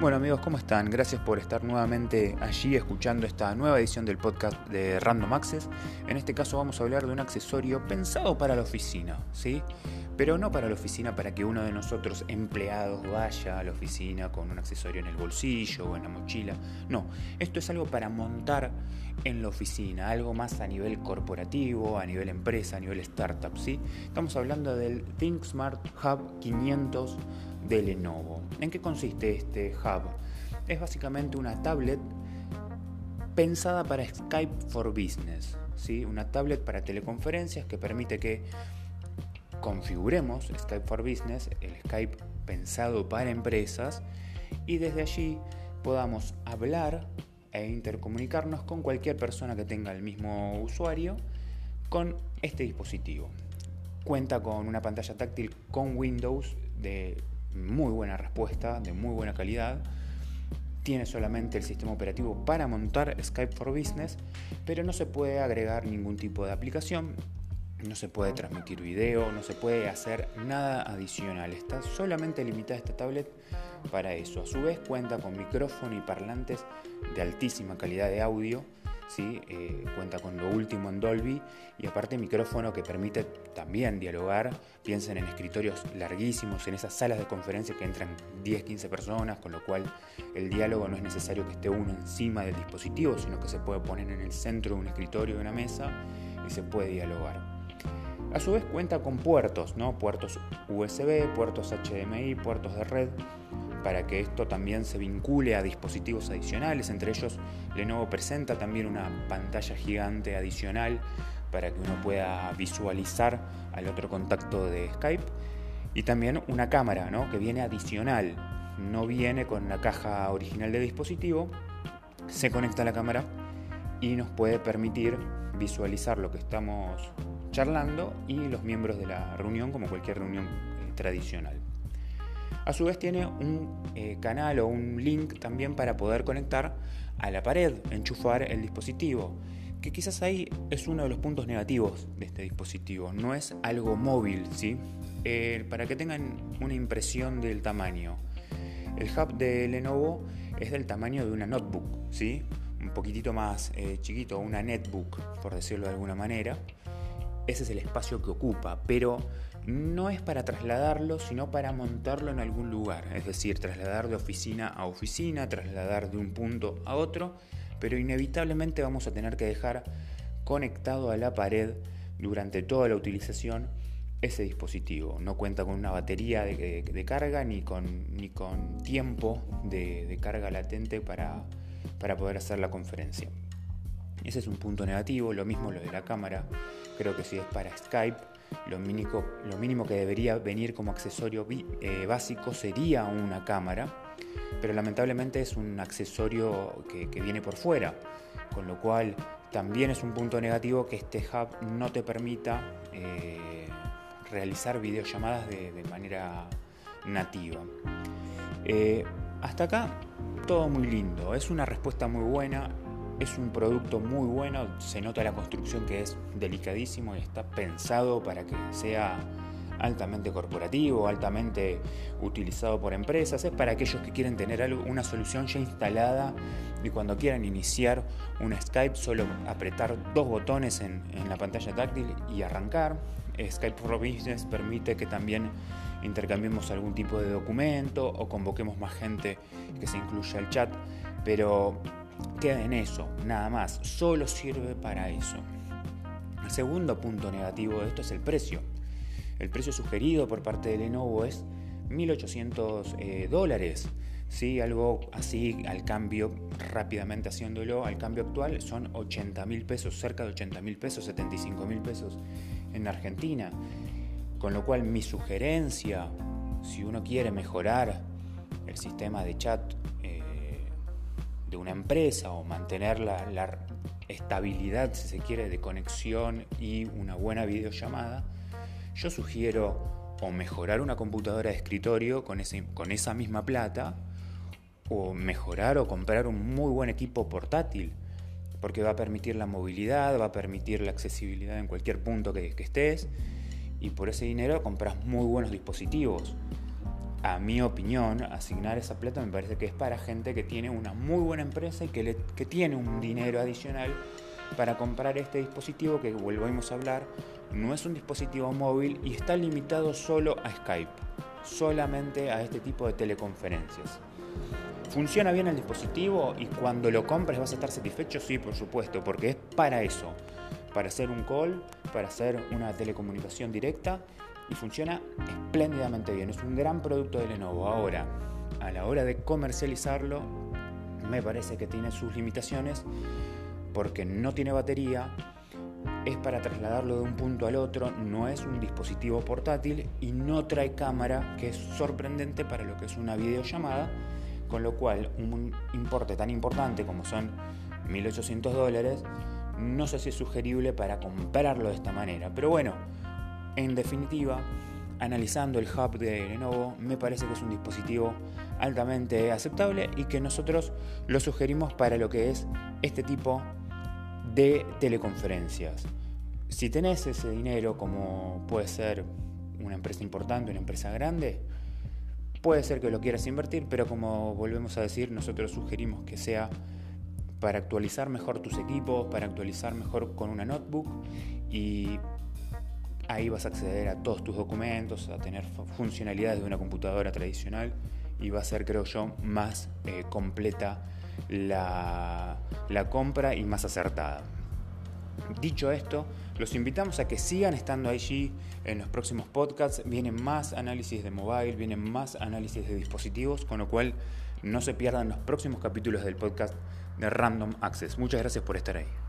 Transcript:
Bueno amigos, ¿cómo están? Gracias por estar nuevamente allí escuchando esta nueva edición del podcast de Random Access. En este caso vamos a hablar de un accesorio pensado para la oficina, ¿sí? Pero no para la oficina para que uno de nosotros empleados vaya a la oficina con un accesorio en el bolsillo o en la mochila. No, esto es algo para montar en la oficina, algo más a nivel corporativo, a nivel empresa, a nivel startup, ¿sí? Estamos hablando del ThinkSmart Hub 500 de Lenovo. ¿En qué consiste este hub? Es básicamente una tablet pensada para Skype for Business, ¿sí? una tablet para teleconferencias que permite que configuremos Skype for Business, el Skype pensado para empresas, y desde allí podamos hablar e intercomunicarnos con cualquier persona que tenga el mismo usuario con este dispositivo. Cuenta con una pantalla táctil con Windows de muy buena respuesta, de muy buena calidad. Tiene solamente el sistema operativo para montar Skype for Business, pero no se puede agregar ningún tipo de aplicación, no se puede transmitir video, no se puede hacer nada adicional. Está solamente limitada esta tablet para eso. A su vez cuenta con micrófono y parlantes de altísima calidad de audio ¿sí? Eh, cuenta con lo último en Dolby y aparte micrófono que permite también dialogar. Piensen en escritorios larguísimos, en esas salas de conferencia que entran 10, 15 personas, con lo cual el diálogo no es necesario que esté uno encima del dispositivo, sino que se puede poner en el centro de un escritorio de una mesa y se puede dialogar. A su vez cuenta con puertos, ¿no? puertos USB, puertos HDMI, puertos de red para que esto también se vincule a dispositivos adicionales. Entre ellos, Lenovo presenta también una pantalla gigante adicional para que uno pueda visualizar al otro contacto de Skype. Y también una cámara ¿no? que viene adicional, no viene con la caja original de dispositivo. Se conecta a la cámara y nos puede permitir visualizar lo que estamos charlando y los miembros de la reunión como cualquier reunión eh, tradicional. A su vez tiene un eh, canal o un link también para poder conectar a la pared, enchufar el dispositivo, que quizás ahí es uno de los puntos negativos de este dispositivo, no es algo móvil, ¿sí? Eh, para que tengan una impresión del tamaño. El hub de Lenovo es del tamaño de una notebook, ¿sí? Un poquitito más eh, chiquito, una netbook, por decirlo de alguna manera. Ese es el espacio que ocupa, pero no es para trasladarlo, sino para montarlo en algún lugar, es decir, trasladar de oficina a oficina, trasladar de un punto a otro, pero inevitablemente vamos a tener que dejar conectado a la pared durante toda la utilización ese dispositivo. No cuenta con una batería de, carga ni con, ni con tiempo de, carga latente para, para poder hacer la conferencia. Ese es un punto negativo, lo mismo lo de la cámara. Creo que si es para Skype, lo mínimo, que debería venir como accesorio eh, básico sería una cámara, pero lamentablemente es un accesorio que, viene por fuera, con lo cual también es un punto negativo que este hub no te permita eh, realizar videollamadas de, de manera nativa. Eh, hasta acá todo muy lindo, es una respuesta muy buena, es un producto muy bueno, se nota la construcción que es delicadísimo y está pensado para que sea altamente corporativo, altamente utilizado por empresas, es para aquellos que quieren tener una solución ya instalada y cuando quieran iniciar un Skype solo apretar dos botones en, la pantalla táctil y arrancar. Skype for Business permite que también intercambiemos algún tipo de documento o convoquemos más gente que se incluya al chat, pero queda en eso, nada más, solo sirve para eso. El segundo punto negativo de esto es el precio. El precio sugerido por parte de Lenovo es 1.800 eh, dólares. ¿sí? Algo así al cambio, rápidamente haciéndolo, al cambio actual son 80 mil pesos, cerca de 80 mil pesos, 75 mil pesos en Argentina. Con lo cual mi sugerencia, si uno quiere mejorar el sistema de chat de una empresa o mantener la, estabilidad, si se quiere, de conexión y una buena videollamada, yo sugiero o mejorar una computadora de escritorio con, ese, con esa misma plata o mejorar o comprar un muy buen equipo portátil porque va a permitir la movilidad, va a permitir la accesibilidad en cualquier punto que estés y por ese dinero compras muy buenos dispositivos a mi opinión, asignar esa plata me parece que es para gente que tiene una muy buena empresa y que, que tiene un dinero adicional para comprar este dispositivo que volvemos a hablar, no es un dispositivo móvil y está limitado solo a Skype, solamente a este tipo de teleconferencias. ¿Funciona bien el dispositivo y cuando lo compres vas a estar satisfecho? Sí, por supuesto, porque es para eso, para hacer un call, para hacer una telecomunicación directa y funciona espléndidamente bien. Es un gran producto de Lenovo. Ahora, a la hora de comercializarlo, me parece que tiene sus limitaciones porque no tiene batería, es para trasladarlo de un punto al otro, no es un dispositivo portátil y no trae cámara, que es sorprendente para lo que es una videollamada, con lo cual un importe tan importante como son 1.800 dólares, no sé si es sugerible para comprarlo de esta manera. Pero bueno, en definitiva, analizando el hub de Lenovo, me parece que es un dispositivo altamente aceptable y que nosotros lo sugerimos para lo que es este tipo de teleconferencias. Si tenés ese dinero, como puede ser una empresa importante, una empresa grande, puede ser que lo quieras invertir, pero como volvemos a decir, nosotros sugerimos que sea para actualizar mejor tus equipos, para actualizar mejor con una notebook y ahí vas a acceder a todos tus documentos, a tener funcionalidades de una computadora tradicional y va a ser, creo yo, más eh, completa la, compra y más acertada. Dicho esto, los invitamos a que sigan estando allí en los próximos podcasts. Vienen más análisis de mobile, vienen más análisis de dispositivos, con lo cual no se pierdan los próximos capítulos del podcast de Random Access. Muchas gracias por estar ahí.